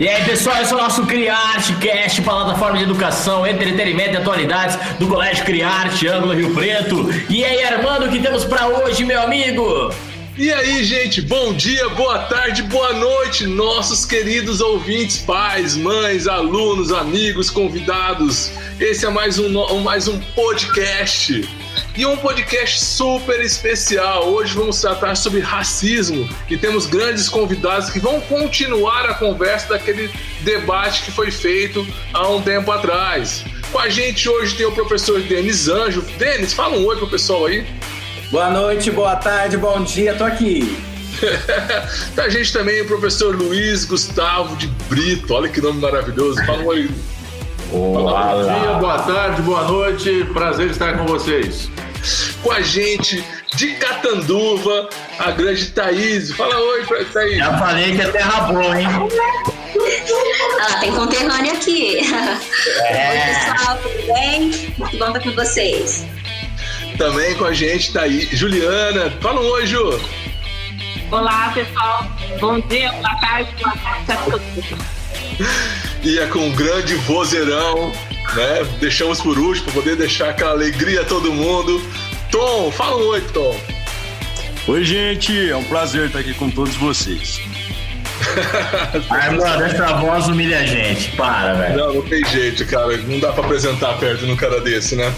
E aí, pessoal, esse é o nosso Criarte Cast, plataforma de educação, entretenimento e atualidades do Colégio Criarte, Ângulo Rio Preto. E aí, Armando, o que temos para hoje, meu amigo? E aí, gente, bom dia, boa tarde, boa noite, nossos queridos ouvintes, pais, mães, alunos, amigos, convidados. Esse é mais um, mais um podcast e um podcast super especial. Hoje vamos tratar sobre racismo e temos grandes convidados que vão continuar a conversa daquele debate que foi feito há um tempo atrás. Com a gente hoje tem o professor Denis Anjo. Denis, fala um oi pro pessoal aí. Boa noite, boa tarde, bom dia, tô aqui. tá a gente também o professor Luiz Gustavo de Brito. Olha que nome maravilhoso. Fala um oi. Olá. Bom dia, boa tarde, boa noite. Prazer estar com vocês. Com a gente de Catanduva, a grande Thaís. Fala oi, Thaís. Já falei que é terra boa, hein? Ah, tem conterrâneo aqui. É. Oi, pessoal, tudo bem? Muito bom estar com vocês. Também com a gente tá aí Juliana. Fala um oi, Ju. Olá, pessoal. Bom dia, boa tarde, boa tarde a todos. E é com um grande vozeirão, né? Deixamos por último para poder deixar aquela alegria a todo mundo. Tom, fala um oi, Tom. Oi, gente. É um prazer estar aqui com todos vocês. Armando, essa voz humilha a gente. Para, velho. Não, não tem jeito, cara. Não dá pra apresentar perto de um cara desse, né?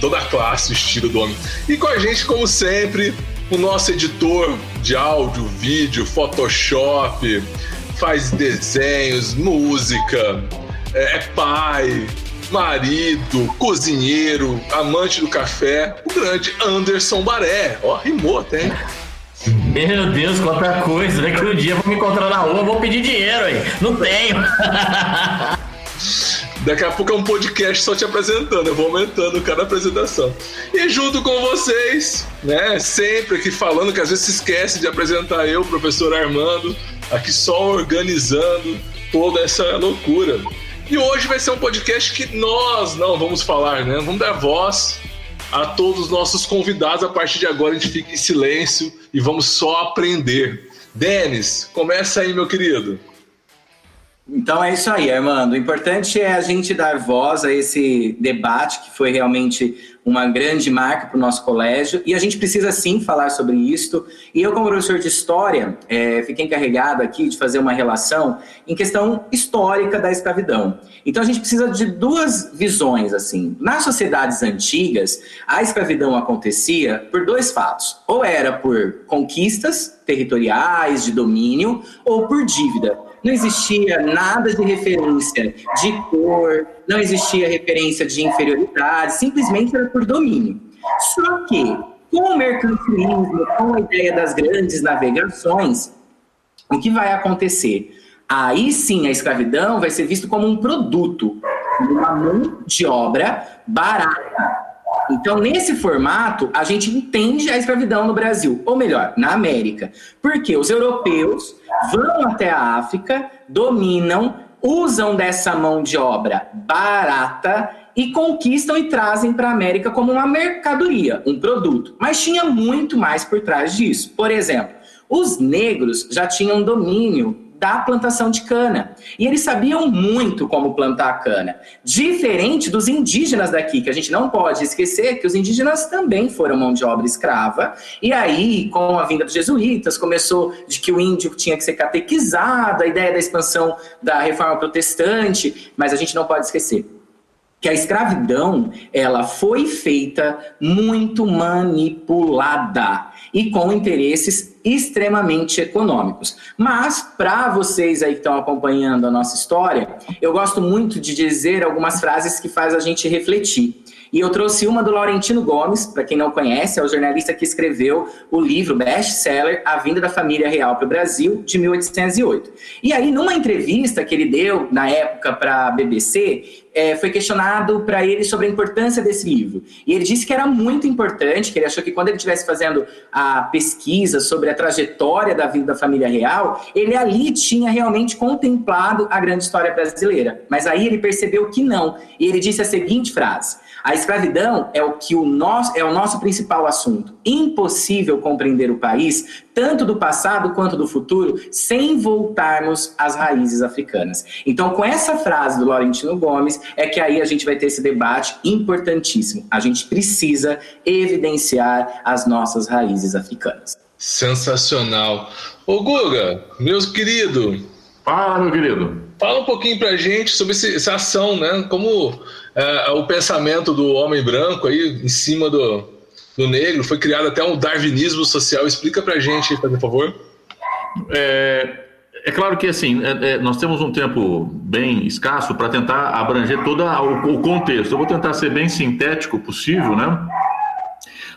Toda a classe, o estilo do homem. E com a gente, como sempre, o nosso editor de áudio, vídeo, Photoshop, faz desenhos, música, é, é pai, marido, cozinheiro, amante do café, o grande Anderson Baré. Ó, rimou até, meu Deus, quanta coisa. Daqui um dia eu vou me encontrar na rua, vou pedir dinheiro aí. Não tenho. Daqui a pouco é um podcast só te apresentando, eu vou aumentando cada apresentação. E junto com vocês, né, sempre aqui falando, que às vezes se esquece de apresentar eu, professor Armando, aqui só organizando toda essa loucura. E hoje vai ser um podcast que nós não vamos falar, né? Vamos dar voz a todos os nossos convidados. A partir de agora a gente fica em silêncio e vamos só aprender. Denis, começa aí, meu querido. Então é isso aí, Armando. O importante é a gente dar voz a esse debate que foi realmente uma grande marca para o nosso colégio e a gente precisa sim falar sobre isso. E eu, como professor de história, é, fiquei encarregado aqui de fazer uma relação em questão histórica da escravidão. Então a gente precisa de duas visões assim. Nas sociedades antigas, a escravidão acontecia por dois fatos: ou era por conquistas territoriais de domínio ou por dívida. Não existia nada de referência de cor, não existia referência de inferioridade, simplesmente era por domínio. Só que, com o mercantilismo, com a ideia das grandes navegações, o que vai acontecer? Aí sim a escravidão vai ser visto como um produto, uma mão de obra barata. Então, nesse formato, a gente entende a escravidão no Brasil, ou melhor, na América. Porque os europeus vão até a África, dominam, usam dessa mão de obra barata e conquistam e trazem para a América como uma mercadoria, um produto. Mas tinha muito mais por trás disso. Por exemplo, os negros já tinham domínio da plantação de cana. E eles sabiam muito como plantar a cana. Diferente dos indígenas daqui, que a gente não pode esquecer que os indígenas também foram mão de obra escrava. E aí, com a vinda dos jesuítas, começou de que o índio tinha que ser catequizado, a ideia da expansão da reforma protestante, mas a gente não pode esquecer que a escravidão ela foi feita muito manipulada e com interesses extremamente econômicos. Mas para vocês aí que estão acompanhando a nossa história, eu gosto muito de dizer algumas frases que faz a gente refletir. E eu trouxe uma do Laurentino Gomes, para quem não conhece, é o jornalista que escreveu o livro best-seller A Vinda da Família Real para o Brasil, de 1808. E aí, numa entrevista que ele deu na época para a BBC, é, foi questionado para ele sobre a importância desse livro. E ele disse que era muito importante, que ele achou que quando ele estivesse fazendo a pesquisa sobre a trajetória da vida da família real, ele ali tinha realmente contemplado a grande história brasileira. Mas aí ele percebeu que não. E ele disse a seguinte frase: escravidão é o que o nosso é o nosso principal assunto. Impossível compreender o país, tanto do passado quanto do futuro, sem voltarmos às raízes africanas. Então, com essa frase do Laurentino Gomes, é que aí a gente vai ter esse debate importantíssimo. A gente precisa evidenciar as nossas raízes africanas. Sensacional. Ô Guga, meu querido. Fala, meu querido. Fala um pouquinho pra gente sobre esse, essa ação, né? Como é, o pensamento do homem branco aí em cima do, do negro foi criado até um darwinismo social. Explica pra gente, por favor. É, é claro que assim, é, é, nós temos um tempo bem escasso para tentar abranger todo o, o, contexto. Eu vou tentar ser bem sintético possível, né?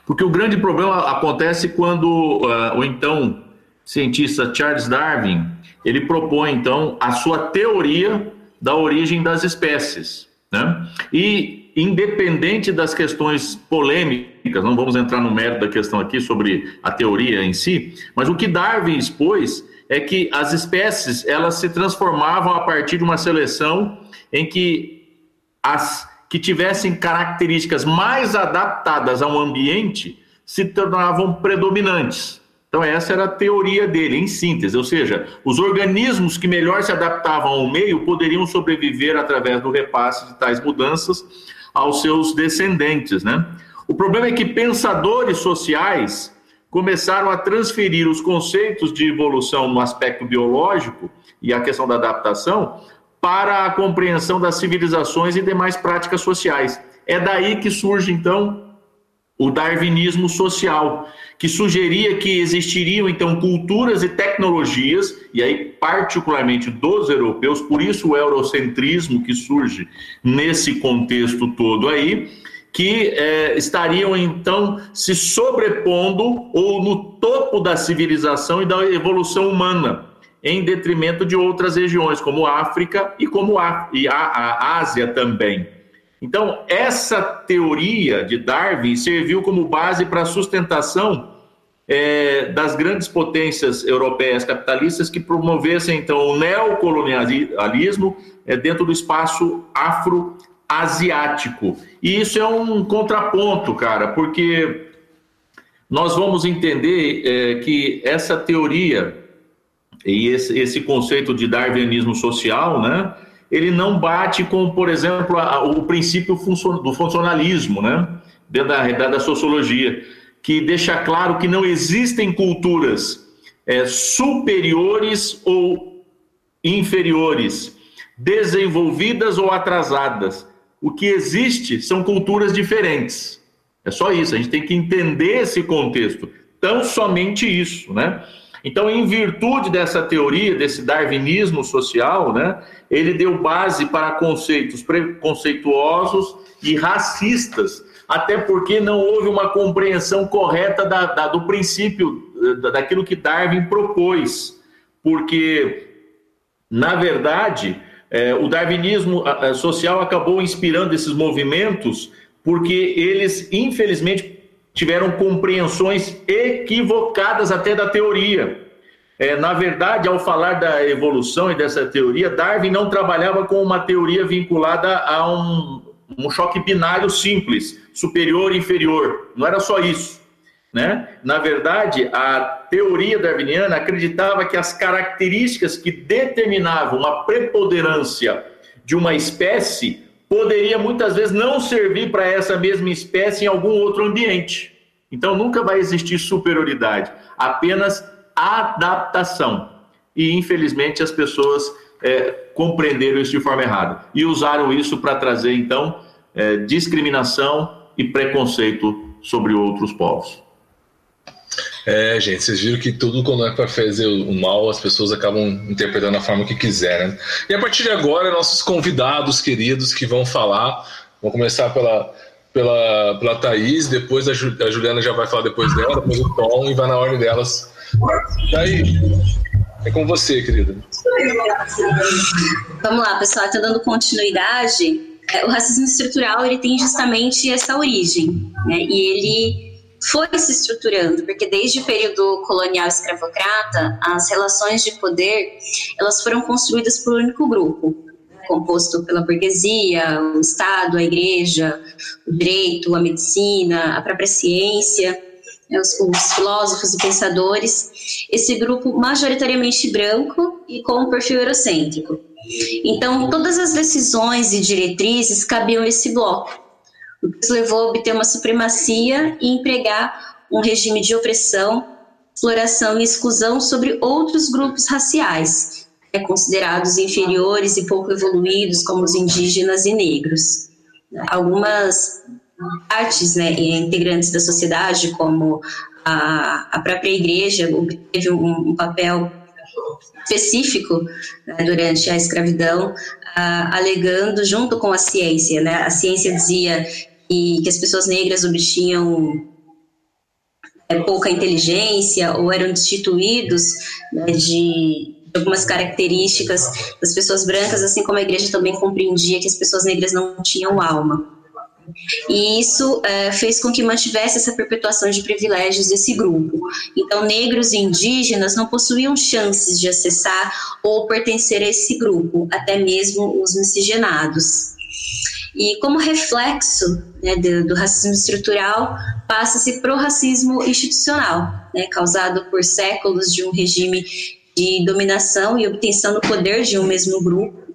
Porque o grande problema acontece quando uh, o então cientista Charles Darwin ele propõe então a sua teoria da origem das espécies, né? E independente das questões polêmicas, não vamos entrar no mérito da questão aqui sobre a teoria em si, mas o que Darwin expôs é que as espécies elas se transformavam a partir de uma seleção em que as que tivessem características mais adaptadas ao ambiente se tornavam predominantes. Então, essa era a teoria dele, em síntese, ou seja, os organismos que melhor se adaptavam ao meio poderiam sobreviver através do repasse de tais mudanças aos seus descendentes. Né? O problema é que pensadores sociais começaram a transferir os conceitos de evolução no aspecto biológico e a questão da adaptação para a compreensão das civilizações e demais práticas sociais. É daí que surge, então, o darwinismo social, que sugeria que existiriam então culturas e tecnologias, e aí particularmente dos europeus, por isso o eurocentrismo que surge nesse contexto todo aí, que é, estariam então se sobrepondo ou no topo da civilização e da evolução humana, em detrimento de outras regiões, como África e como a, e a, a Ásia também. Então, essa teoria de Darwin serviu como base para a sustentação é, das grandes potências europeias capitalistas que promovessem, então, o neocolonialismo é, dentro do espaço afro-asiático. E isso é um contraponto, cara, porque nós vamos entender é, que essa teoria e esse, esse conceito de darwinismo social, né? Ele não bate com, por exemplo, a, o princípio do funcionalismo, né? dentro da, da sociologia, que deixa claro que não existem culturas é, superiores ou inferiores, desenvolvidas ou atrasadas. O que existe são culturas diferentes. É só isso, a gente tem que entender esse contexto. Tão somente isso, né? Então, em virtude dessa teoria, desse darwinismo social, né, ele deu base para conceitos preconceituosos e racistas, até porque não houve uma compreensão correta da, da, do princípio, daquilo que Darwin propôs. Porque, na verdade, é, o darwinismo social acabou inspirando esses movimentos porque eles, infelizmente, tiveram compreensões equivocadas até da teoria. É, na verdade, ao falar da evolução e dessa teoria, Darwin não trabalhava com uma teoria vinculada a um, um choque binário simples, superior e inferior. Não era só isso. Né? Na verdade, a teoria darwiniana acreditava que as características que determinavam a preponderância de uma espécie poderia muitas vezes não servir para essa mesma espécie em algum outro ambiente. Então nunca vai existir superioridade, apenas adaptação. E infelizmente as pessoas é, compreenderam isso de forma errada e usaram isso para trazer então é, discriminação e preconceito sobre outros povos. É, gente, vocês viram que tudo quando é para fazer o mal, as pessoas acabam interpretando da forma que quiserem. Né? E a partir de agora, nossos convidados queridos que vão falar, vou começar pela, pela, pela Thaís, depois a, Ju, a Juliana já vai falar depois dela, depois o Tom, e vai na ordem delas. Thaís, é com você, querida. Vamos lá, pessoal, tá dando continuidade. É, o racismo estrutural ele tem justamente essa origem, né? E ele foi se estruturando, porque desde o período colonial escravocrata, as relações de poder elas foram construídas por um único grupo. composto pela burguesia, o Estado, a igreja, o direito, a medicina, a própria ciência, né, os, os filósofos e pensadores, esse grupo majoritariamente branco e com um perfil eurocêntrico. Então, todas as decisões e diretrizes cabiam a esse bloco, o que os levou a obter uma supremacia e empregar um regime de opressão, exploração e exclusão sobre outros grupos raciais, é, considerados inferiores e pouco evoluídos, como os indígenas e negros. Algumas partes né, integrantes da sociedade, como a, a própria igreja, teve um, um papel específico né, durante a escravidão, alegando junto com a ciência, né, a ciência dizia que, que as pessoas negras obtinham é, pouca inteligência ou eram destituídos né, de algumas características das pessoas brancas, assim como a igreja também compreendia que as pessoas negras não tinham alma. E isso é, fez com que mantivesse essa perpetuação de privilégios desse grupo. Então, negros e indígenas não possuíam chances de acessar ou pertencer a esse grupo, até mesmo os miscigenados. E como reflexo né, do, do, racismo estrutural, passa-se para o racismo institucional, né, causado por séculos de um regime de dominação e obtenção do poder de um mesmo grupo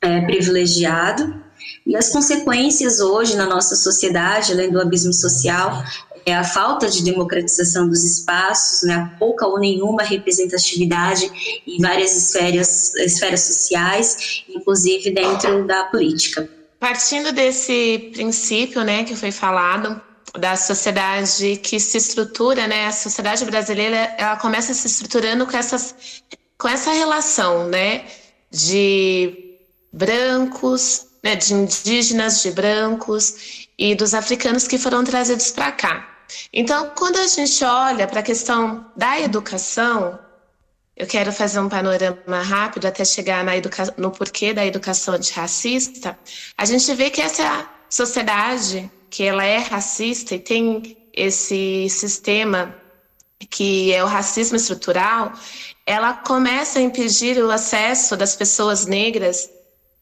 é, privilegiado e as consequências hoje na nossa sociedade, além do abismo social, é a falta de democratização dos espaços, né, a pouca ou nenhuma representatividade em várias esferas, esferas sociais, inclusive dentro da política. Partindo desse princípio né, que foi falado, da sociedade que se estrutura, né? A sociedade brasileira, ela começa se estruturando com essas com essa relação, né, de brancos, né, de indígenas, de brancos e dos africanos que foram trazidos para cá. Então, quando a gente olha para a questão da educação, eu quero fazer um panorama rápido até chegar na educa no porquê da educação antirracista. A gente vê que essa sociedade, que ela é racista e tem esse sistema que é o racismo estrutural, ela começa a impedir o acesso das pessoas negras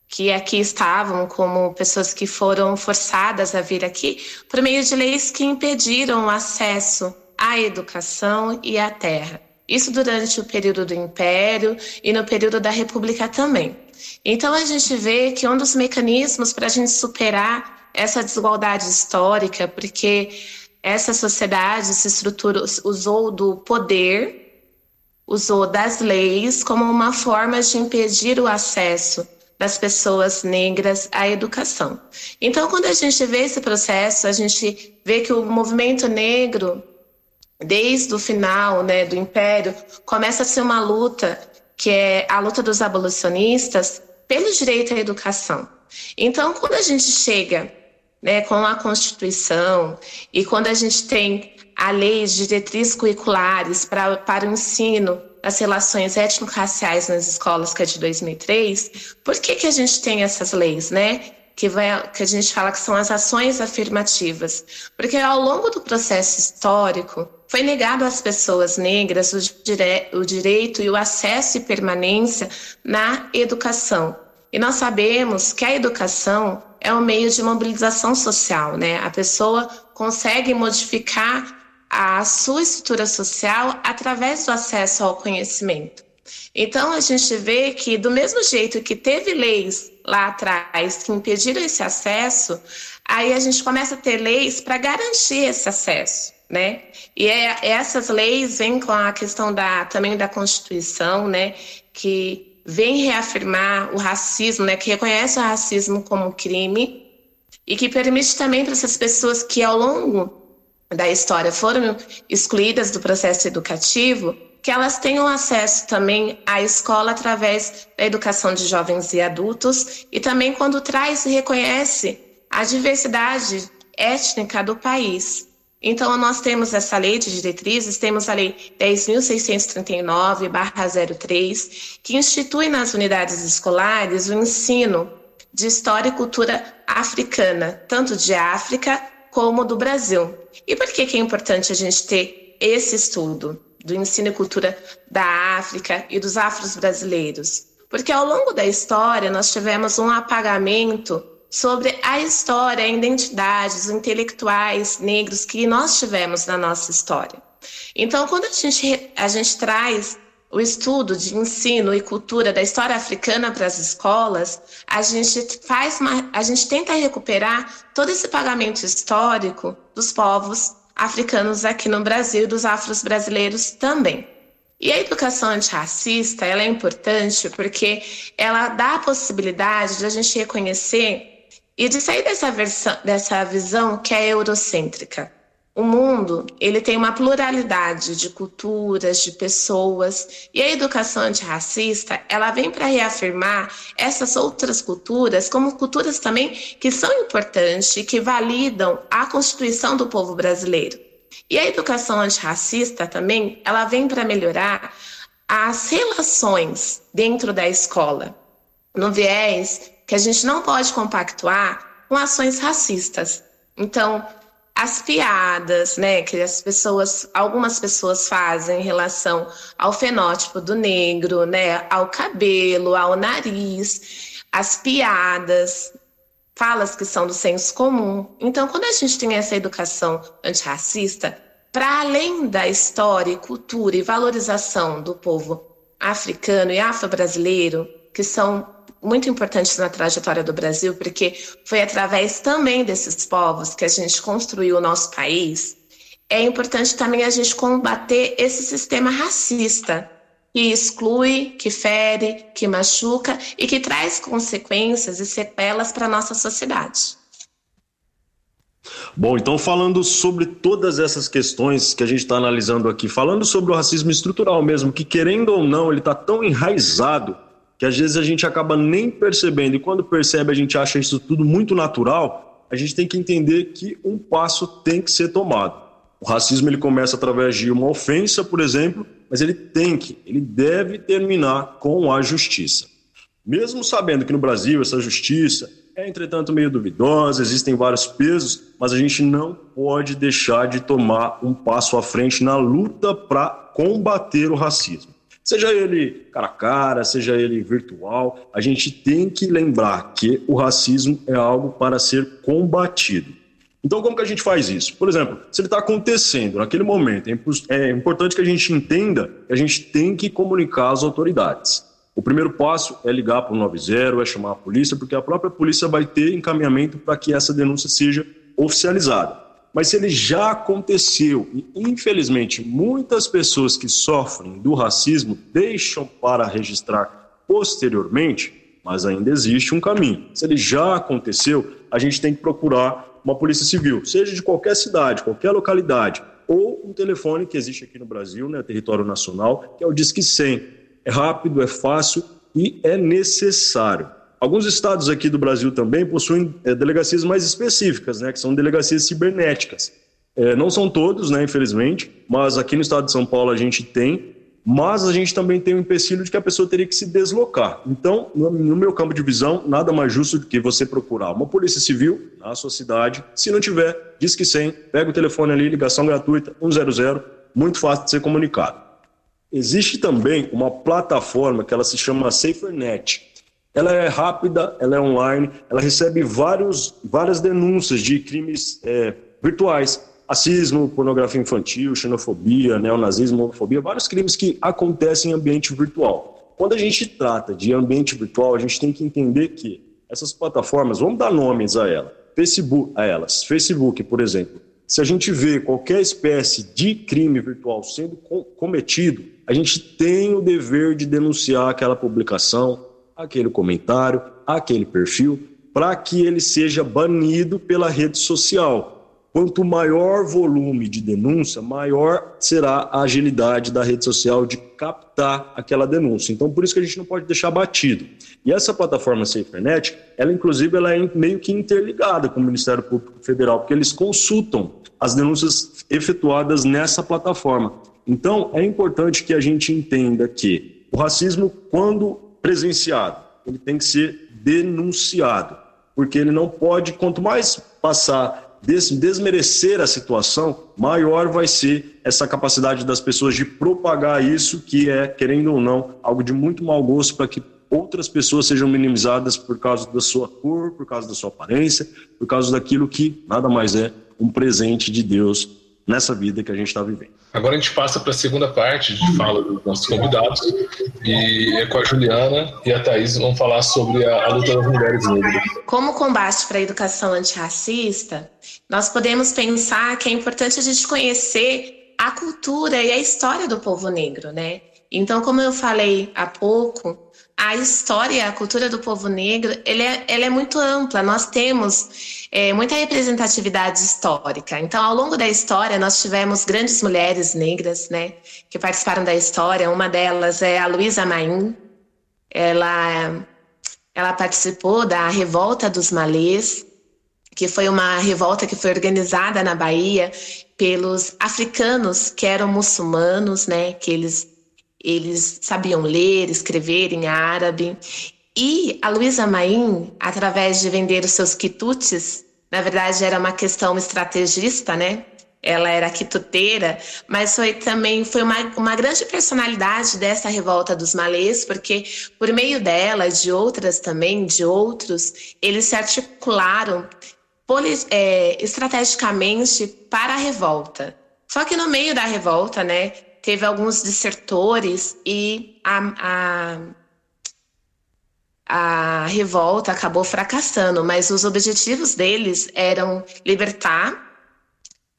que aqui estavam como pessoas que foram forçadas a vir aqui por meio de leis que impediram o acesso à educação e à terra. Isso durante o período do Império e no período da República também. Então a gente vê que um dos mecanismos para a gente superar essa desigualdade histórica, porque essa sociedade se estruturou, usou do poder, usou das leis como uma forma de impedir o acesso das pessoas negras à educação. Então, quando a gente vê esse processo, a gente vê que o movimento negro, desde o final né, do Império, começa a ser uma luta, que é a luta dos abolicionistas pelo direito à educação. Então, quando a gente chega né, com a Constituição e quando a gente tem a lei de diretrizes curriculares para, para o ensino das relações étnico-raciais nas escolas, que é de 2003, por que, que a gente tem essas leis, né? Que, vai, que a gente fala que são as ações afirmativas. Porque ao longo do processo histórico, foi negado às pessoas negras o, dire, o direito e o acesso e permanência na educação. E nós sabemos que a educação é um meio de mobilização social, né? A pessoa consegue modificar a sua estrutura social através do acesso ao conhecimento. Então, a gente vê que, do mesmo jeito que teve leis lá atrás que impediram esse acesso, aí a gente começa a ter leis para garantir esse acesso. Né? E é, essas leis vêm com a questão da, também da Constituição, né? que vem reafirmar o racismo, né? que reconhece o racismo como crime e que permite também para essas pessoas que, ao longo da história foram excluídas do processo educativo, que elas tenham acesso também à escola através da educação de jovens e adultos e também quando traz e reconhece a diversidade étnica do país. Então, nós temos essa lei de diretrizes, temos a lei 10.639-03, que institui nas unidades escolares o ensino de história e cultura africana, tanto de África como do Brasil. E por que, que é importante a gente ter esse estudo do ensino e cultura da África e dos afros brasileiros? Porque ao longo da história nós tivemos um apagamento sobre a história, a identidade, os intelectuais negros que nós tivemos na nossa história. Então, quando a gente, a gente traz o estudo de ensino e cultura da história africana para as escolas, a gente faz uma, a gente tenta recuperar todo esse pagamento histórico dos povos africanos aqui no Brasil e dos afros brasileiros também. E a educação antirracista, ela é importante porque ela dá a possibilidade de a gente reconhecer e de sair dessa, versão, dessa visão que é eurocêntrica. O mundo, ele tem uma pluralidade de culturas, de pessoas, e a educação antirracista, ela vem para reafirmar essas outras culturas como culturas também que são importantes e que validam a constituição do povo brasileiro. E a educação antirracista também, ela vem para melhorar as relações dentro da escola, no viés que a gente não pode compactuar com ações racistas. Então, as piadas, né, que as pessoas, algumas pessoas fazem em relação ao fenótipo do negro, né, ao cabelo, ao nariz, as piadas, falas que são do senso comum. Então, quando a gente tem essa educação antirracista, para além da história, cultura e valorização do povo africano e afro-brasileiro, que são muito importantes na trajetória do Brasil, porque foi através também desses povos que a gente construiu o nosso país. É importante também a gente combater esse sistema racista que exclui, que fere, que machuca e que traz consequências e sequelas para a nossa sociedade. Bom, então falando sobre todas essas questões que a gente está analisando aqui, falando sobre o racismo estrutural mesmo, que querendo ou não, ele está tão enraizado que às vezes a gente acaba nem percebendo, e quando percebe a gente acha isso tudo muito natural, a gente tem que entender que um passo tem que ser tomado. O racismo ele começa através de uma ofensa, por exemplo, mas ele tem que, ele deve terminar com a justiça. Mesmo sabendo que no Brasil essa justiça é, entretanto, meio duvidosa, existem vários pesos, mas a gente não pode deixar de tomar um passo à frente na luta para combater o racismo. Seja ele cara a cara, seja ele virtual, a gente tem que lembrar que o racismo é algo para ser combatido. Então, como que a gente faz isso? Por exemplo, se ele está acontecendo naquele momento, é, é importante que a gente entenda que a gente tem que comunicar às autoridades. O primeiro passo é ligar para o 90, é chamar a polícia, porque a própria polícia vai ter encaminhamento para que essa denúncia seja oficializada. Mas se ele já aconteceu e, infelizmente, muitas pessoas que sofrem do racismo deixam para registrar posteriormente, mas ainda existe um caminho. Se ele já aconteceu, a gente tem que procurar uma polícia civil, seja de qualquer cidade, qualquer localidade, ou um telefone que existe aqui no Brasil, né, território nacional, que é o Disque 100. É rápido, é fácil e é necessário. Alguns estados aqui do Brasil também possuem é, delegacias mais específicas, né, que são delegacias cibernéticas. É, não são todos, né, infelizmente, mas aqui no estado de São Paulo a gente tem, mas a gente também tem o empecilho de que a pessoa teria que se deslocar. Então, no, no meu campo de visão, nada mais justo do que você procurar uma polícia civil na sua cidade. Se não tiver, diz que 100, pega o telefone ali, ligação gratuita, 100, muito fácil de ser comunicado. Existe também uma plataforma que ela se chama SaferNet. Ela é rápida, ela é online, ela recebe vários, várias denúncias de crimes é, virtuais, racismo, pornografia infantil, xenofobia, neonazismo, homofobia, vários crimes que acontecem em ambiente virtual. Quando a gente trata de ambiente virtual, a gente tem que entender que essas plataformas, vamos dar nomes a, ela, Facebook, a elas. Facebook, por exemplo, se a gente vê qualquer espécie de crime virtual sendo cometido, a gente tem o dever de denunciar aquela publicação, aquele comentário, aquele perfil, para que ele seja banido pela rede social. Quanto maior volume de denúncia, maior será a agilidade da rede social de captar aquela denúncia. Então, por isso que a gente não pode deixar batido. E essa plataforma SaferNet, ela inclusive ela é meio que interligada com o Ministério Público Federal, porque eles consultam as denúncias efetuadas nessa plataforma. Então, é importante que a gente entenda que o racismo, quando presenciado, ele tem que ser denunciado, porque ele não pode, quanto mais passar, des, desmerecer a situação, maior vai ser essa capacidade das pessoas de propagar isso, que é, querendo ou não, algo de muito mau gosto para que outras pessoas sejam minimizadas por causa da sua cor, por causa da sua aparência, por causa daquilo que nada mais é um presente de Deus nessa vida que a gente está vivendo. Agora a gente passa para a segunda parte de fala dos nossos convidados e é com a Juliana e a Thaís vão falar sobre a, a luta das mulheres negras. Como combate para a educação antirracista, nós podemos pensar que é importante a gente conhecer a cultura e a história do povo negro, né? Então, como eu falei há pouco, a história, a cultura do povo negro, ele é, ela é muito ampla. Nós temos é, muita representatividade histórica. Então, ao longo da história, nós tivemos grandes mulheres negras, né, que participaram da história. Uma delas é a Luísa Maim. Ela, ela participou da Revolta dos Malês, que foi uma revolta que foi organizada na Bahia pelos africanos que eram muçulmanos, né, que eles eles sabiam ler, escrever em árabe. E a Luísa Maim, através de vender os seus quitutes, na verdade era uma questão estrategista, né? Ela era quituteira, mas foi também foi uma, uma grande personalidade dessa revolta dos malês, porque por meio dela, de outras também, de outros, eles se articularam é, estrategicamente para a revolta. Só que no meio da revolta, né, teve alguns desertores e a, a, a revolta acabou fracassando, mas os objetivos deles eram libertar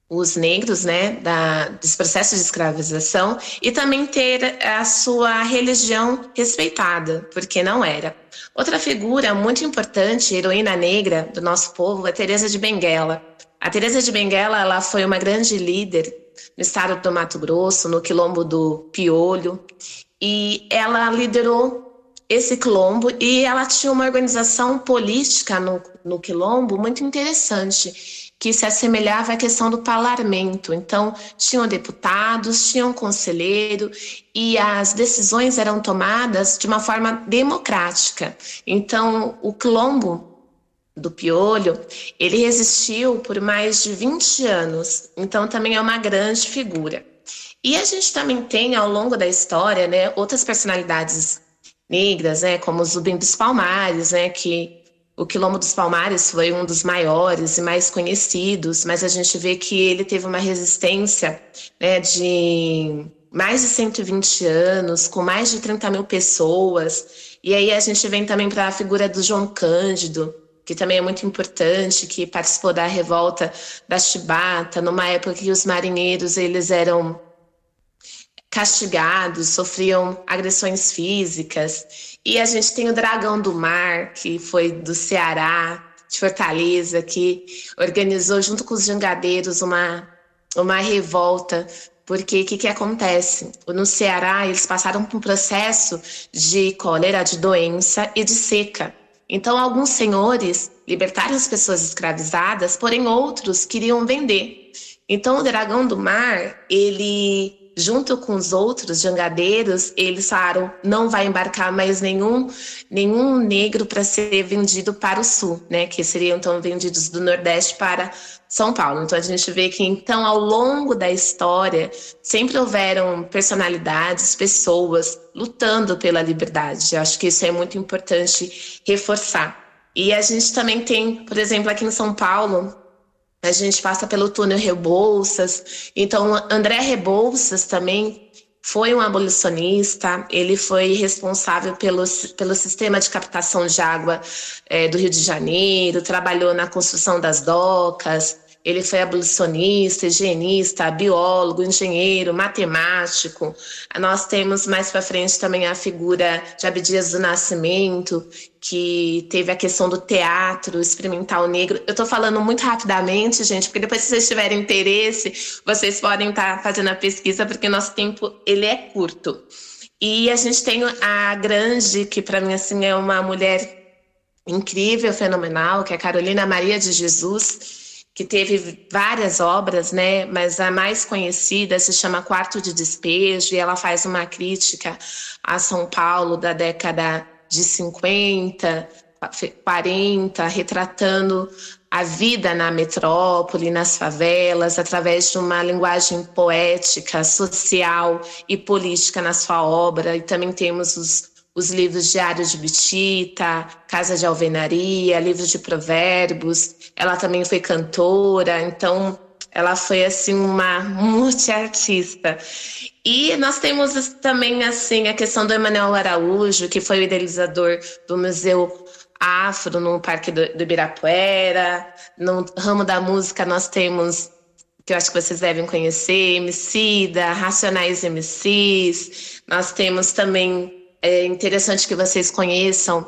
os negros, né, da, dos processos de escravização e também ter a sua religião respeitada, porque não era. Outra figura muito importante, heroína negra do nosso povo, é Teresa de Benguela. A Teresa de Benguela, ela foi uma grande líder no estado do Mato Grosso, no quilombo do Piolho, e ela liderou esse quilombo e ela tinha uma organização política no, no quilombo muito interessante, que se assemelhava à questão do parlamento. Então, tinham deputados, tinham conselheiro e as decisões eram tomadas de uma forma democrática. Então, o quilombo do piolho, ele resistiu por mais de 20 anos, então também é uma grande figura. E a gente também tem ao longo da história, né, outras personalidades negras, né, como Zubim dos Palmares, né, que o Quilombo dos Palmares foi um dos maiores e mais conhecidos, mas a gente vê que ele teve uma resistência né, de mais de 120 anos, com mais de 30 mil pessoas. E aí a gente vem também para a figura do João Cândido, que também é muito importante, que participou da revolta da Chibata, numa época que os marinheiros eles eram castigados, sofriam agressões físicas. E a gente tem o Dragão do Mar, que foi do Ceará, de Fortaleza, que organizou junto com os jangadeiros uma, uma revolta porque o que, que acontece? No Ceará, eles passaram por um processo de cólera, de doença e de seca. Então, alguns senhores libertaram as pessoas escravizadas, porém outros queriam vender. Então, o dragão do mar, ele junto com os outros jangadeiros, eles falaram: não vai embarcar mais nenhum nenhum negro para ser vendido para o sul, né? Que seriam então vendidos do Nordeste para São Paulo. Então a gente vê que então ao longo da história sempre houveram personalidades, pessoas lutando pela liberdade. Eu acho que isso é muito importante reforçar. E a gente também tem, por exemplo, aqui em São Paulo, a gente passa pelo túnel Rebouças. Então, André Rebouças também foi um abolicionista, ele foi responsável pelo, pelo sistema de captação de água é, do Rio de Janeiro, trabalhou na construção das docas, ele foi abolicionista, higienista, biólogo, engenheiro, matemático. Nós temos mais para frente também a figura de Abdias do Nascimento, que teve a questão do teatro experimental negro. Eu estou falando muito rapidamente, gente, porque depois se vocês tiverem interesse, vocês podem estar tá fazendo a pesquisa, porque nosso tempo ele é curto. E a gente tem a grande, que para mim assim é uma mulher incrível, fenomenal, que é a Carolina Maria de Jesus, que teve várias obras, né? Mas a mais conhecida se chama Quarto de Despejo, e ela faz uma crítica a São Paulo da década de 50, 40, retratando a vida na metrópole, nas favelas, através de uma linguagem poética, social e política na sua obra. E também temos os os livros Diário de Bitita, Casa de Alvenaria, livros de provérbios. Ela também foi cantora, então ela foi assim uma multiartista. E nós temos também assim a questão do Emanuel Araújo, que foi o idealizador do Museu Afro no Parque do, do Ibirapuera. No ramo da música nós temos que eu acho que vocês devem conhecer, Emicida, Racionais MCs. Nós temos também, é interessante que vocês conheçam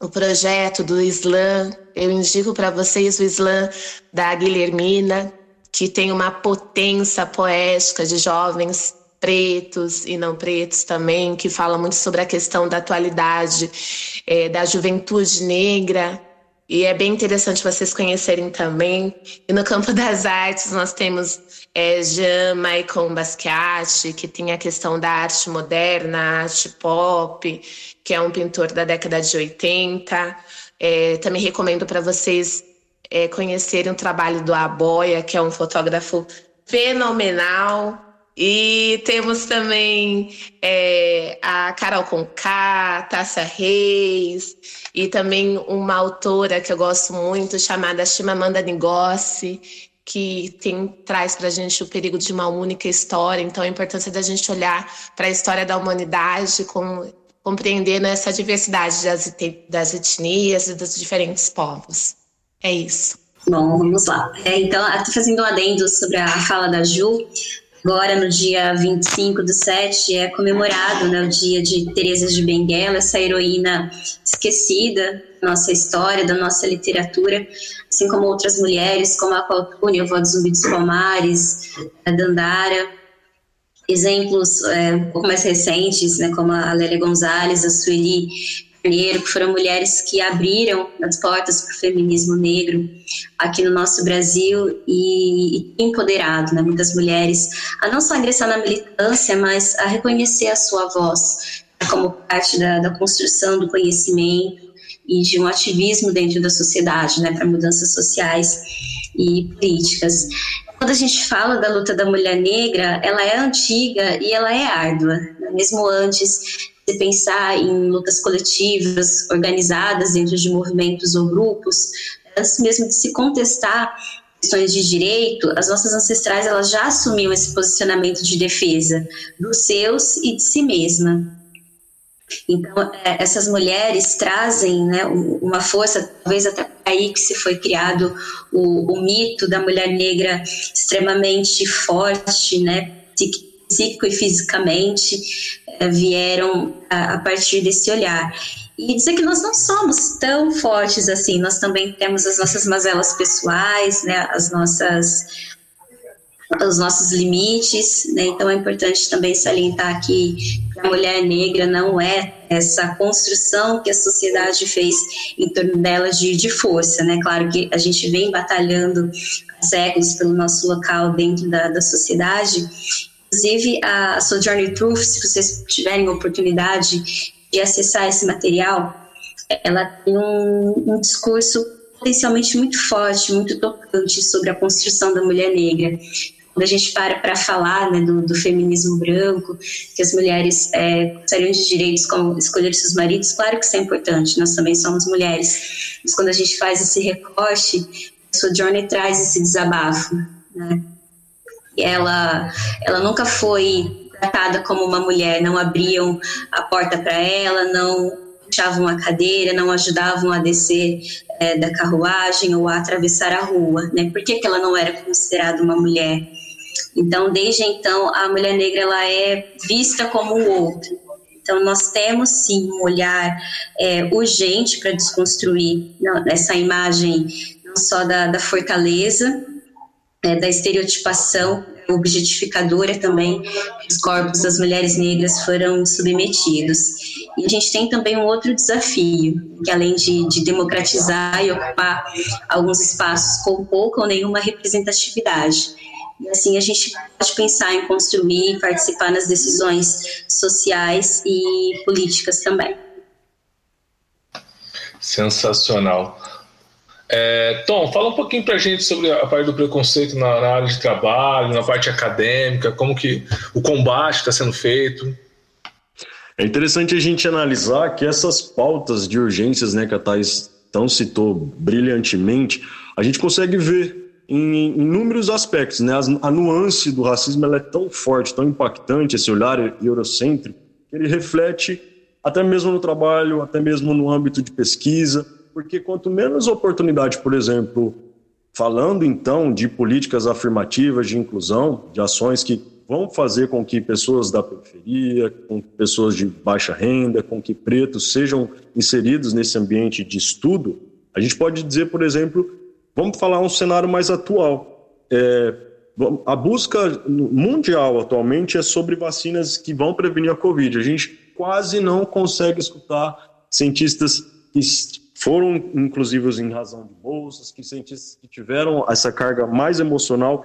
o projeto do Islã. Eu indico para vocês o Islã da Guilhermina, que tem uma potência poética de jovens pretos e não pretos também, que fala muito sobre a questão da atualidade é, da juventude negra. E é bem interessante vocês conhecerem também. E no campo das artes, nós temos é, Jean Michael Basquiat, que tem a questão da arte moderna, arte pop, que é um pintor da década de 80. É, também recomendo para vocês é, conhecerem o trabalho do Aboia, que é um fotógrafo fenomenal. E temos também é, a Carol Conká, Tássia Reis, e também uma autora que eu gosto muito, chamada Chimamanda Ngozi, que tem, traz para a gente o perigo de uma única história. Então, a importância da gente olhar para a história da humanidade, com, compreendendo essa diversidade das, das etnias e dos diferentes povos. É isso. Bom, vamos lá. É, então, estou fazendo um adendo sobre a fala da Ju. Agora, no dia 25 do 7, é comemorado né, o dia de Teresa de Benguela, essa heroína esquecida da nossa história, da nossa literatura, assim como outras mulheres, como a Caltune, a avó do Zumbi dos Palmares, a Dandara. Exemplos é, um pouco mais recentes, né, como a Lélia Gonzalez, a Sueli Que foram mulheres que abriram as portas para o feminismo negro aqui no nosso Brasil e, e empoderado né, muitas mulheres a não só ingressar na militância, mas a reconhecer a sua voz como parte da, da construção do conhecimento e de um ativismo dentro da sociedade, né, para mudanças sociais e políticas. Quando a gente fala da luta da mulher negra, ela é antiga e ela é árdua. Né? Mesmo antes pensar em lutas coletivas organizadas dentro de movimentos ou grupos, antes mesmo de se contestar questões de direito, as nossas ancestrais elas já assumiam esse posicionamento de defesa dos seus e de si mesma. Então, é, essas mulheres trazem né, uma força, talvez até aí que se foi criado o, o mito da mulher negra extremamente forte, né, psíquico e fisicamente eh, vieram a, a partir desse olhar. E dizer que nós não somos tão fortes assim, nós também temos as nossas mazelas pessoais, né, as nossas os nossos limites, né? Então é importante também salientar que a mulher negra não é essa construção que a sociedade fez em torno dela de, de força, né? Claro que a gente vem batalhando séculos pelo nosso local dentro da, da sociedade Inclusive, a Sojourner Truth, se vocês tiverem oportunidade de acessar esse material, ela tem um, um discurso potencialmente muito forte, muito tocante sobre a construção da mulher negra. Quando a gente para para falar né, do, do, feminismo branco, que as mulheres é, gostariam de direitos como escolher seus maridos, claro que isso é importante, nós também somos mulheres. Mas quando a gente faz esse recorte, a Sojourner traz esse desabafo. Né? Ela, ela nunca foi tratada como uma mulher, não abriam a porta para ela, não puxavam a cadeira, não ajudavam a descer é, da carruagem ou a atravessar a rua, né? Por que, que ela não era considerada uma mulher? Então, desde então, a mulher negra ela é vista como o outro. Então, nós temos sim um olhar é, urgente para desconstruir essa imagem não só da, da fortaleza, é, da estereotipação objetificadora também os corpos das mulheres negras foram submetidos. E a gente tem também um outro desafio, que além de, de democratizar e ocupar alguns espaços com pouca ou nenhuma representatividade, e assim a gente pode pensar em construir e participar nas decisões sociais e políticas também. Sensacional. É, Tom, fala um pouquinho para a gente sobre a parte do preconceito na, na, área de trabalho, na parte acadêmica, como que o combate está sendo feito. É interessante a gente analisar que essas pautas de urgências, né, que a Thais tão citou brilhantemente, a gente consegue ver em inúmeros aspectos, né? A nuance do racismo é tão forte, tão impactante, esse olhar eurocêntrico, que ele reflete até mesmo no trabalho, até mesmo no âmbito de pesquisa, porque quanto menos oportunidade, por exemplo, falando então de políticas afirmativas de inclusão, de ações que vão fazer com que pessoas da periferia, com pessoas de baixa renda, com que pretos sejam inseridos nesse ambiente de estudo, a gente pode dizer, por exemplo, vamos falar um cenário mais atual. É, a busca mundial atualmente é sobre vacinas que vão prevenir a Covid. A gente quase não consegue escutar cientistas que foram inclusivos em razão de bolsas, que cientistas que tiveram essa carga mais emocional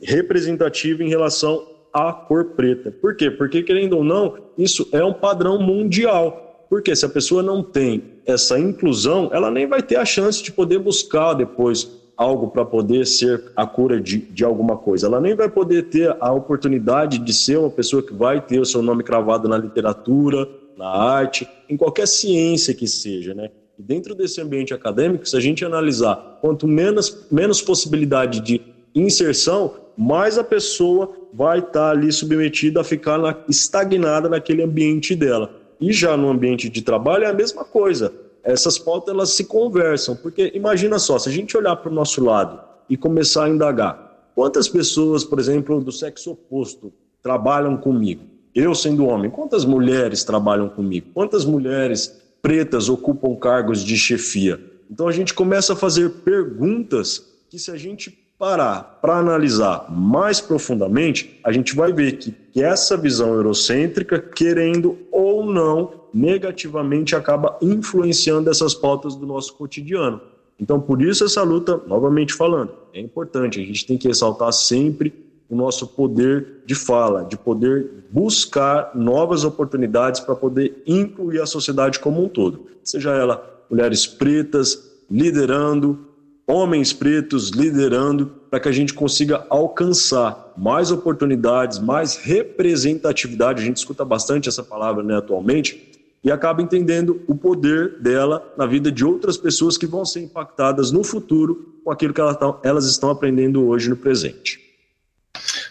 representativa em relação à cor preta. Por quê? Porque, querendo ou não, isso é um padrão mundial. Porque se a pessoa não tem essa inclusão, ela nem vai ter a chance de poder buscar depois algo para poder ser a cura de, de alguma coisa. Ela nem vai poder ter a oportunidade de ser uma pessoa que vai ter o seu nome cravado na literatura, na arte, em qualquer ciência que seja, né? E dentro desse ambiente acadêmico, se a gente analisar quanto menos, menos possibilidade de inserção, mais a pessoa vai estar tá ali submetida a ficar na, estagnada naquele ambiente dela. E já no ambiente de trabalho é a mesma coisa. Essas pautas elas se conversam, porque imagina só, se a gente olhar para o nosso lado e começar a indagar, quantas pessoas, por exemplo, do sexo oposto trabalham comigo? Eu sendo homem, quantas mulheres trabalham comigo? Quantas mulheres pretas ocupam cargos de chefia. Então a gente começa a fazer perguntas que, se a gente parar para analisar mais profundamente, a gente vai ver que, que essa visão eurocêntrica, querendo ou não, negativamente acaba influenciando essas pautas do nosso cotidiano. Então, por isso essa luta, novamente falando, é importante. A gente tem que ressaltar sempre o nosso poder de fala, de poder buscar novas oportunidades para poder incluir a sociedade como um todo. Seja ela mulheres pretas liderando, homens pretos liderando, para que a gente consiga alcançar mais oportunidades, mais representatividade. A gente escuta bastante essa palavra né, atualmente e acaba entendendo o poder dela na vida de outras pessoas que vão ser impactadas no futuro com aquilo que elas estão aprendendo hoje no presente.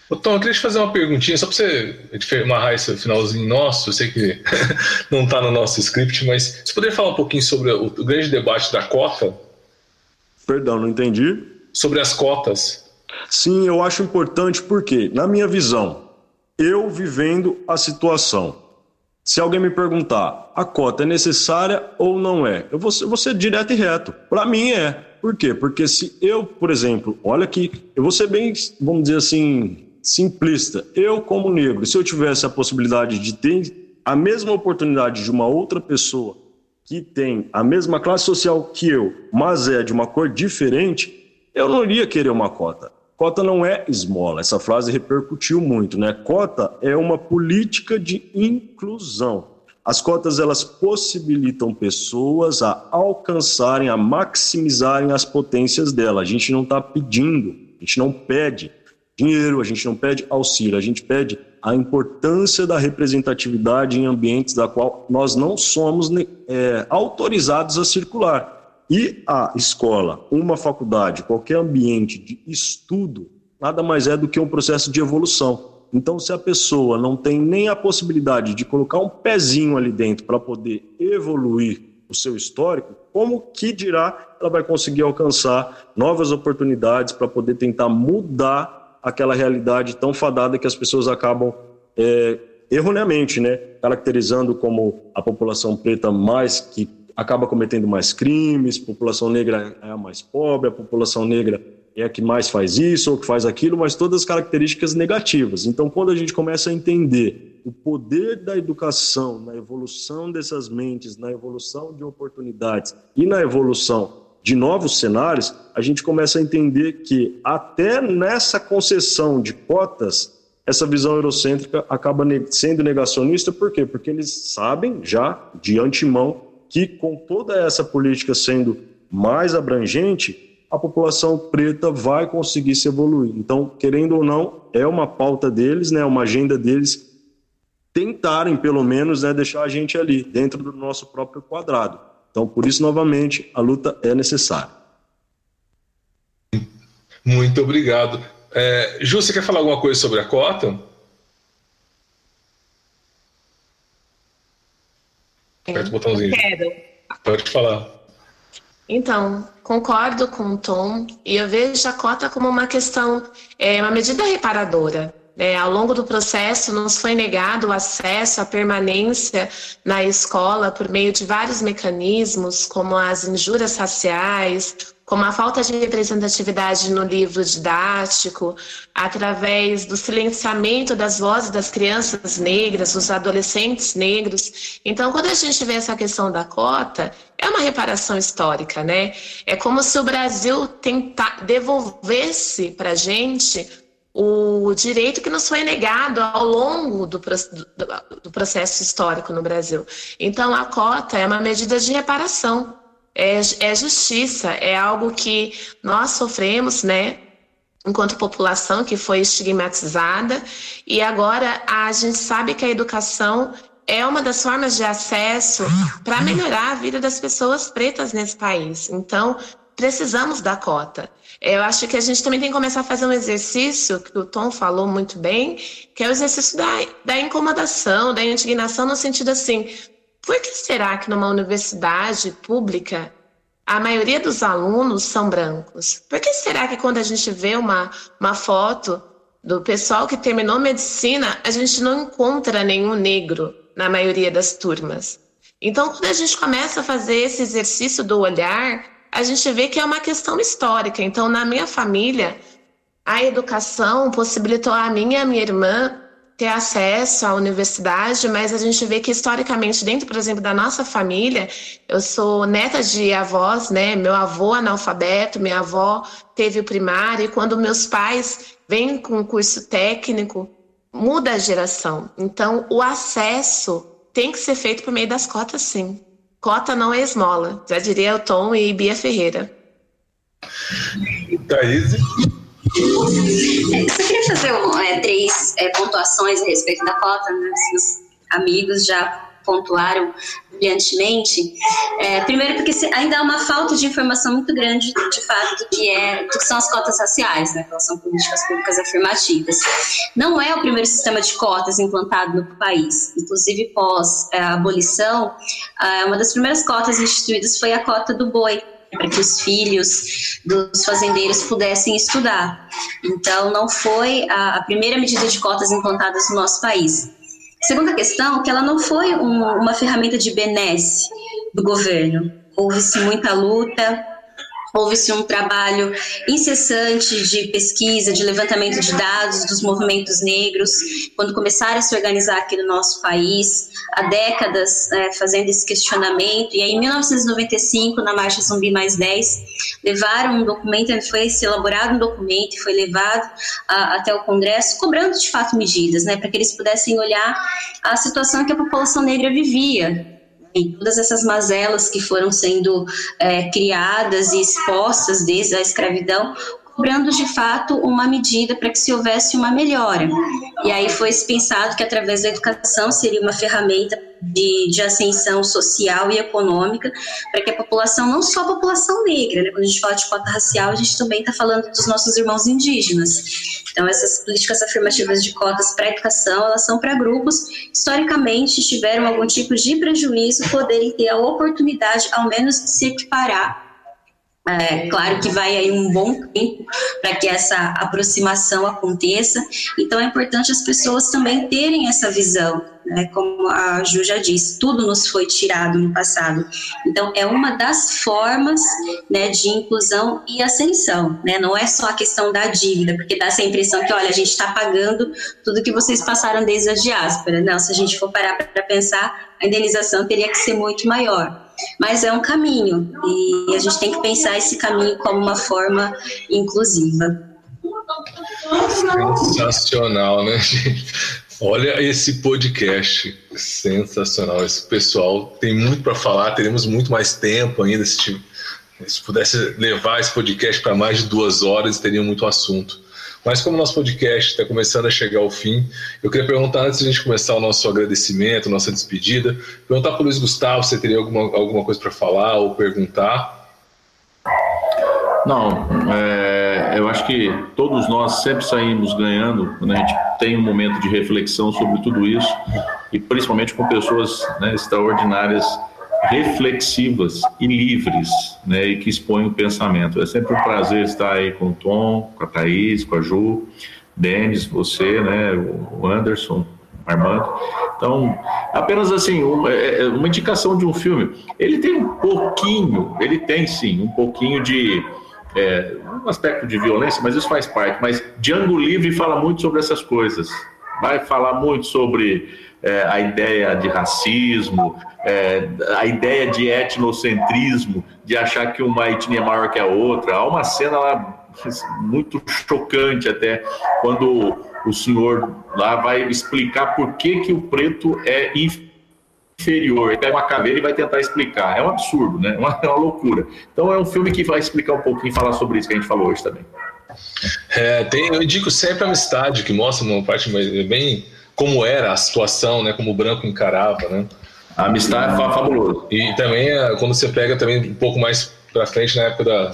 Ô, Tom, eu queria te fazer uma perguntinha, só para você amarrar esse finalzinho nosso. Eu sei que não está no nosso script, mas você poderia falar um pouquinho sobre o, o grande debate da cota? Perdão, não entendi. Sobre as cotas. Sim, eu acho importante porque, na minha visão, eu vivendo a situação, se alguém me perguntar, a cota é necessária ou não é? Eu vou, eu vou ser direto e reto. Para mim é. Por quê? Porque se eu, por exemplo, olha aqui, eu vou ser bem, vamos dizer assim, simplista. Eu, como negro, se eu tivesse a possibilidade de ter a mesma oportunidade de uma outra pessoa que tem a mesma classe social que eu, mas é de uma cor diferente, eu não iria querer uma cota. Cota não é esmola. Essa frase repercutiu muito, né? Cota é uma política de inclusão. As cotas elas possibilitam pessoas a alcançarem, a maximizarem as potências dela. A gente não está pedindo, a gente não pede dinheiro, a gente não pede auxílio, a gente pede a importância da representatividade em ambientes da qual nós não somos é, autorizados a circular. E a escola, uma faculdade, qualquer ambiente de estudo, nada mais é do que um processo de evolução. Então, se a pessoa não tem nem a possibilidade de colocar um pezinho ali dentro para poder evoluir o seu histórico, como que dirá ela vai conseguir alcançar novas oportunidades para poder tentar mudar aquela realidade tão fadada que as pessoas acabam é, erroneamente, né, caracterizando como a população preta mais que acaba cometendo mais crimes, população negra é a mais pobre, a população negra é a que mais faz isso ou que faz aquilo, mas todas as características negativas. Então, quando a gente começa a entender o poder da educação na evolução dessas mentes, na evolução de oportunidades e na evolução de novos cenários, a gente começa a entender que até nessa concessão de cotas, essa visão eurocêntrica acaba sendo negacionista, por quê? Porque eles sabem já de antemão que com toda essa política sendo mais abrangente, a população preta vai conseguir se evoluir. Então, querendo ou não, é uma pauta deles, né, uma agenda deles tentarem, pelo menos, né, deixar a gente ali, dentro do nosso próprio quadrado. Então, por isso, novamente, a luta é necessária. Muito obrigado. É, Ju, você quer falar alguma coisa sobre a cota? Aperta o botãozinho. Quero. Pode falar. Então, concordo com o Tom e eu vejo a cota como uma questão, é, uma medida reparadora. É, ao longo do processo, nos foi negado o acesso à permanência na escola por meio de vários mecanismos, como as injúrias raciais, como a falta de representatividade no livro didático, através do silenciamento das vozes das crianças negras, dos adolescentes negros. Então, quando a gente vê essa questão da cota, é uma reparação histórica, né? É como se o Brasil tentar devolvesse para a gente o direito que nos foi negado ao longo do, do, do, processo histórico no Brasil. Então, a cota é uma medida de reparação, é, é justiça, é algo que nós sofremos, né? Enquanto população que foi estigmatizada, e agora a gente sabe que a educação é uma das formas de acesso para melhorar a vida das pessoas pretas nesse país. Então, precisamos da cota. Eu acho que a gente também tem que começar a fazer um exercício, que o Tom falou muito bem, que é o exercício da, da incomodação, da indignação, no sentido assim: por que será que numa universidade pública a maioria dos alunos são brancos? Por que será que quando a gente vê uma, uma foto do pessoal que terminou medicina, a gente não encontra nenhum negro na maioria das turmas? Então, quando a gente começa a fazer esse exercício do olhar, a gente vê que é uma questão histórica. Então, na minha família, a educação possibilitou a mim e a minha irmã ter acesso à universidade, mas a gente vê que historicamente, dentro, por exemplo, da nossa família, eu sou neta de avós, né? Meu avô analfabeto, minha avó teve o primário, e quando meus pais vêm com um curso técnico, muda a geração. Então, o acesso tem que ser feito por meio das cotas, sim. Cota não é esmola, já diria o Tom e Bia Ferreira. Thaís? Eu queria fazer um, é, três é, pontuações a respeito da cota, né? Os amigos já pontuaram brilhantemente. É, primeiro, porque ainda há uma falta de informação muito grande, de fato, do que, é, do que são as cotas raciais, né? Elas são políticas públicas afirmativas. Não é o primeiro sistema de cotas implantado no país. Inclusive, pós a abolição, uma das primeiras cotas instituídas foi a cota do boi, para que os filhos dos fazendeiros pudessem estudar. Então, não foi a primeira medida de cotas implantadas no nosso país. Segunda questão, que ela não foi um, uma ferramenta de benesse do governo. Houve-se muita luta, houve-se um trabalho incessante de pesquisa, de levantamento de dados dos movimentos negros, quando começaram a se organizar aqui no nosso país, há décadas é, fazendo esse questionamento, e aí em 1995, na Marcha Zumbi Mais 10, levaram um documento, foi elaborado um documento e foi levado a, até o Congresso, cobrando de fato medidas, né, para que eles pudessem olhar a situação que a população negra vivia em todas essas mazelas que foram sendo é, criadas e expostas desde a escravidão, cobrando de fato uma medida para que se houvesse uma melhora. E aí foi pensado que através da educação seria uma ferramenta de, de ascensão social e econômica para que a população, não só a população negra, né? quando a gente fala de cota racial, a gente também está falando dos nossos irmãos indígenas. Então, essas políticas afirmativas de cotas para educação, elas são para grupos historicamente tiveram algum tipo de prejuízo poderem ter a oportunidade, ao menos, de se equiparar é, claro que vai aí um bom tempo para que essa aproximação aconteça, então é importante as pessoas também terem essa visão, né? como a Ju já disse, tudo nos foi tirado no passado. Então, é uma das formas né, de inclusão e ascensão, né? não é só a questão da dívida, porque dá essa impressão que, olha, a gente está pagando tudo que vocês passaram desde a diáspora. Não, se a gente for parar para pensar, a indenização teria que ser muito maior mas é um caminho e a gente tem que pensar esse caminho como uma forma inclusiva. Sensacional, né, gente? Olha esse podcast, sensacional. Esse pessoal tem muito para falar, teremos muito mais tempo ainda. Se, se pudesse levar esse podcast para mais de duas horas, teria muito assunto. Mas como nosso podcast está começando a chegar ao fim, eu queria perguntar, antes de a gente começar o nosso agradecimento, nossa despedida, perguntar para o Luiz Gustavo se teria alguma, alguma coisa para falar ou perguntar. Não, é, eu acho que todos nós sempre saímos ganhando quando a gente tem um momento de reflexão sobre tudo isso e principalmente com pessoas né, extraordinárias, reflexivas e livres, né, e que expõem o pensamento. É sempre um prazer estar aí com o Tom, com a Thaís, com a Ju, Denis, você, né, o Anderson, Armando. Então, apenas assim, uma, é, é uma indicação de um filme. Ele tem um pouquinho, ele tem sim, um pouquinho de é, um aspecto de violência, mas isso faz parte. Mas Django Livre fala muito sobre essas coisas. Vai falar muito sobre é, a ideia de racismo, é, a ideia de etnocentrismo, de achar que uma etnia é maior que a outra. Há uma cena lá muito chocante até quando o senhor lá vai explicar por que, que o preto é inferior inferior, ele pega uma caveira e vai tentar explicar. É um absurdo, né? É uma, é uma loucura. Então é um filme que vai explicar um pouquinho, falar sobre isso que a gente falou hoje também. É, tem, eu indico sempre a Amistade, que mostra uma parte bem como era a situação, né? Como o branco encarava, né? A Amistade é fabuloso. E também é, quando você pega também um pouco mais para frente na época da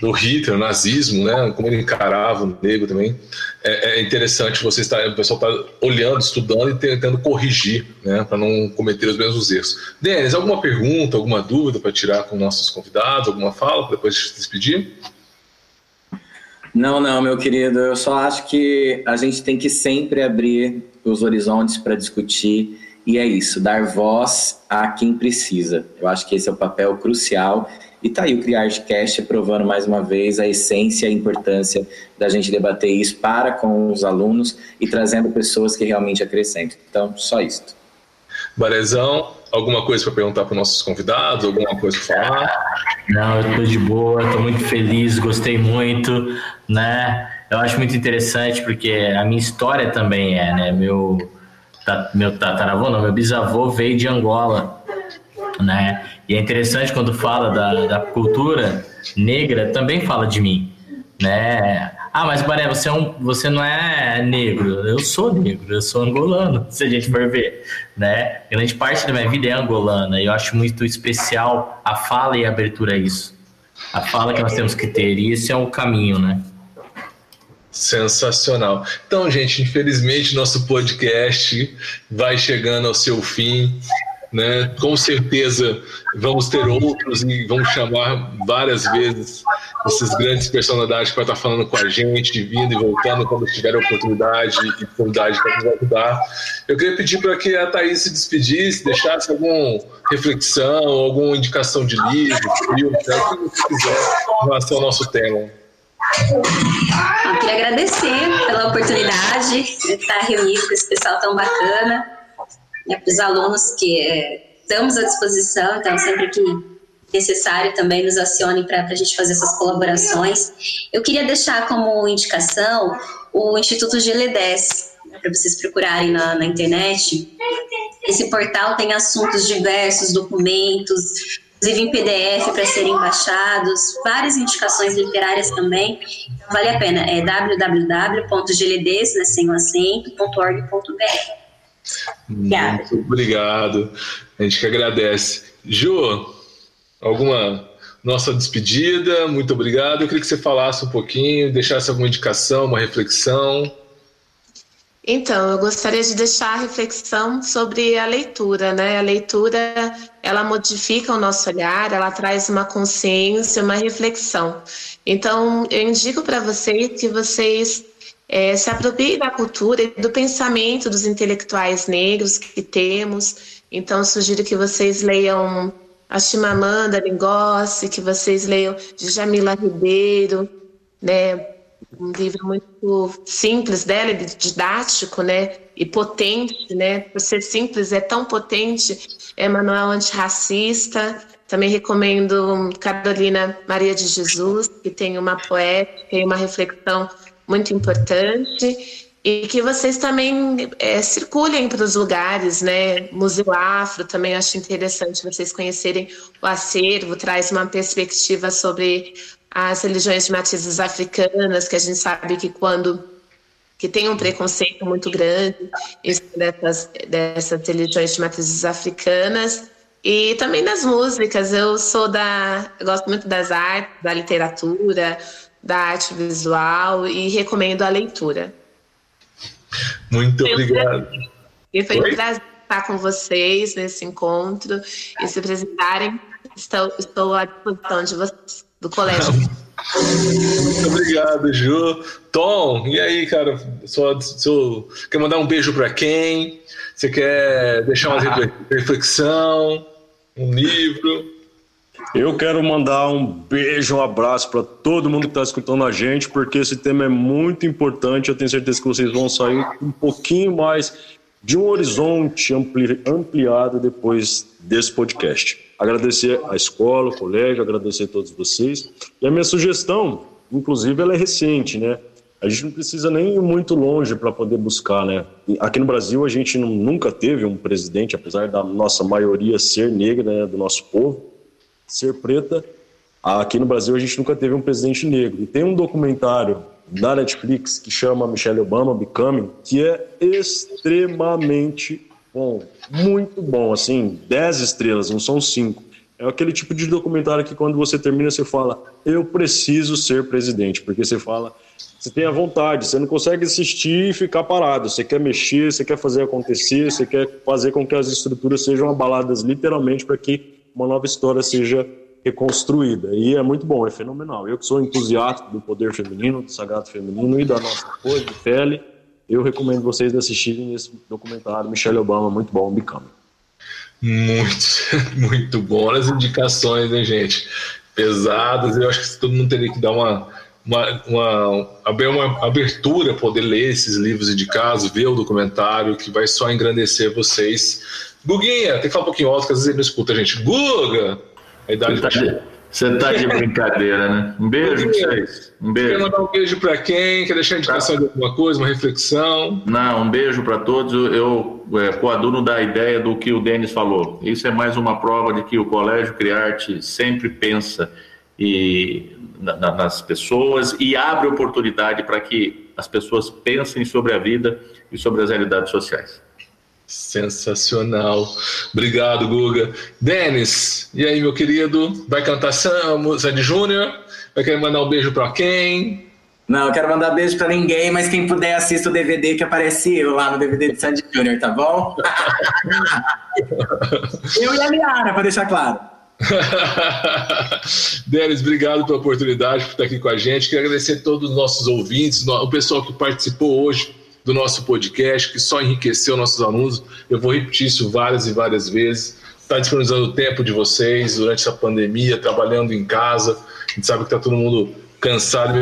do Hitler, o nazismo, né, como ele encarava o negro também, é, é interessante você estar, o pessoal está olhando, estudando e tentando corrigir, né, para não cometer os mesmos erros. Denis, alguma pergunta, alguma dúvida para tirar com nossos convidados, alguma fala para depois de se despedir? Não, não, meu querido, eu só acho que a gente tem que sempre abrir os horizontes para discutir. E é isso, dar voz a quem precisa. Eu acho que esse é o papel crucial e tá aí o CriArtCast provando mais uma vez a essência e a importância da gente debater isso para com os alunos e trazendo pessoas que realmente acrescentam. Então, só isso. Barezão, alguma coisa para perguntar para os nossos convidados? Alguma coisa para falar? Não, eu estou de boa, estou muito feliz, gostei muito, né? Eu acho muito interessante porque a minha história também é, né? Meu, meu tataravô, não, meu bisavô veio de Angola, né? E é interessante quando fala da, da cultura negra, também fala de mim, né? Ah, mas Baré, você, é um, você não é negro. Eu sou negro, eu sou angolano, se a gente for ver, né? Grande parte da minha vida é angolana e eu acho muito especial a fala e a abertura a isso. A fala que nós temos que ter, e esse é o caminho, né? Sensacional. Então, gente, infelizmente nosso podcast vai chegando ao seu fim né? Com certeza vamos ter outros e vamos chamar várias vezes esses grandes personalidades para estar falando com a gente, vindo e voltando quando tiver oportunidade e oportunidade para nos ajudar. Eu queria pedir para que a Thaís se despedisse, deixasse alguma reflexão, alguma indicação de livro, filme, o que quiser em relação ao nosso tema. Eu queria agradecer pela oportunidade de estar reunido com esse pessoal tão bacana né, para os alunos que é, estamos à disposição, então sempre que necessário também nos acione para a gente fazer essas colaborações. Eu queria deixar como indicação o Instituto GL10, né, para vocês procurarem na, na internet. Esse portal tem assuntos diversos, documentos, inclusive em PDF para serem baixados, várias indicações literárias também. Vale a pena, é www.gld, muito obrigado. A gente que agradece. Ju, alguma nossa despedida, muito obrigado. Eu queria que você falasse um pouquinho, deixasse alguma indicação, uma reflexão. Então, eu gostaria de deixar a reflexão sobre a leitura, né? A leitura, ela modifica o nosso olhar, ela traz uma consciência, uma reflexão. Então, eu indico para vocês que vocês é, se aproprie da cultura e do pensamento dos intelectuais negros que temos. Então, sugiro que vocês leiam a Chimamanda Ngozi, que vocês leiam de Jamila Ribeiro, né? um livro muito simples dela, didático, né, e potente, né, por ser simples é tão potente, é manual antirracista, também recomendo Carolina Maria de Jesus, que tem uma poética e uma reflexão muito importante e que vocês também é, circulem para os lugares, né? Museu Afro também acho interessante vocês conhecerem o acervo, traz uma perspectiva sobre as religiões de matizes africanas, que a gente sabe que quando que tem um preconceito muito grande dessas, dessas religiões de matrizes africanas e também das músicas. Eu sou da, eu gosto muito das artes, da literatura, da arte visual e recomendo a leitura. Muito obrigado. E foi Oi? um prazer estar com vocês nesse encontro e se apresentarem. Estou, estou à disposição de vocês, do colégio. Muito obrigado, Ju. Tom, e aí, cara? Só, só, quer mandar um beijo para quem? Você quer deixar uma ah. reflexão? Um livro? Eu quero mandar um beijo, um abraço para todo mundo que está escutando a gente, porque esse tema é muito importante. Eu tenho certeza que vocês vão sair um pouquinho mais de um horizonte ampli ampliado depois desse podcast. Agradecer a escola, o colégio, agradecer a todos vocês. E a minha sugestão, inclusive, ela é recente, né? A gente não precisa nem ir muito longe para poder buscar, né? Aqui no Brasil a gente nunca teve um presidente, apesar da nossa maioria ser negra, né, do nosso povo ser preta. Aqui no Brasil a gente nunca teve um presidente negro. E tem um documentário da Netflix que chama Michelle Obama Becoming, que é extremamente bom, muito bom, assim, 10 estrelas, não são 5. É aquele tipo de documentário que quando você termina você fala, eu preciso ser presidente, porque você fala, você tem a vontade, você não consegue assistir e ficar parado, você quer mexer, você quer fazer acontecer, você quer fazer com que as estruturas sejam abaladas literalmente para que uma nova história seja reconstruída. E é muito bom, é fenomenal. Eu que sou entusiasta do poder feminino, do sagrado feminino e da nossa cor de pele, eu recomendo vocês assistirem esse documentário Michelle Obama, muito bom, Become. Muito, muito bom as indicações, né, gente? Pesadas, eu acho que todo mundo teria que dar uma, uma, uma, uma abertura, poder ler esses livros indicados, ver o documentário, que vai só engrandecer vocês Guguinha, tem que falar um pouquinho alto, que às vezes ele não escuta a gente. Guga! A idade você tá, de, você tá de brincadeira, né? Um beijo Guguinha, pra vocês. Um beijo. Quer mandar um beijo pra quem? Quer deixar indicação tá. de alguma coisa, uma reflexão? Não, um beijo para todos. Eu é, coaduno da ideia do que o Denis falou. Isso é mais uma prova de que o Colégio Criarte sempre pensa e, na, nas pessoas e abre oportunidade para que as pessoas pensem sobre a vida e sobre as realidades sociais. Sensacional. Obrigado, Guga. Denis, e aí, meu querido? Vai cantar Sandy Júnior? Vai querer mandar um beijo para quem? Não, eu quero mandar beijo para ninguém, mas quem puder assista o DVD que aparece eu lá no DVD de Sandy Júnior, tá bom? eu e a Liara, para deixar claro. Denis, obrigado pela oportunidade por estar aqui com a gente. Quero agradecer a todos os nossos ouvintes, o pessoal que participou hoje do nosso podcast, que só enriqueceu nossos alunos. Eu vou repetir isso várias e várias vezes. Está disponibilizando o tempo de vocês durante essa pandemia, trabalhando em casa. A gente sabe que está todo mundo cansado,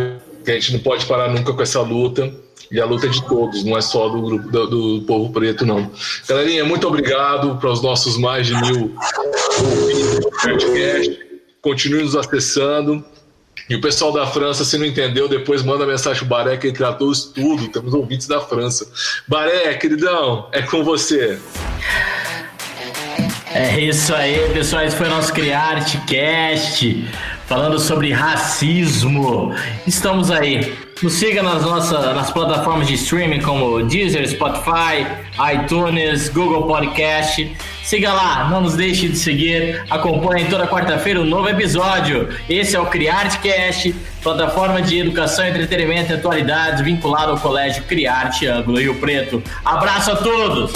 que a gente não pode parar nunca com essa luta. E a luta é de todos, não é só do grupo do, do povo preto, não. Galerinha, muito obrigado para os nossos mais de mil ouvintes do podcast. Continue nos acessando. E o pessoal da França, se não entendeu, depois manda mensagem pro Baré que ele tratou isso tudo. Temos ouvintes da França. Baré, queridão, é com você. É isso aí, pessoal. Esse foi o nosso CriArteCast, falando sobre racismo. Estamos aí nos siga nas nossas nas plataformas de streaming como Deezer, Spotify, iTunes, Google Podcast. Siga lá, não nos deixe de seguir. Acompanhe toda quarta-feira um novo episódio. Esse é o CriArteCast, plataforma de educação, entretenimento e atualidades vinculado ao Colégio Criarte Ângulo Rio Preto. Abraço a todos!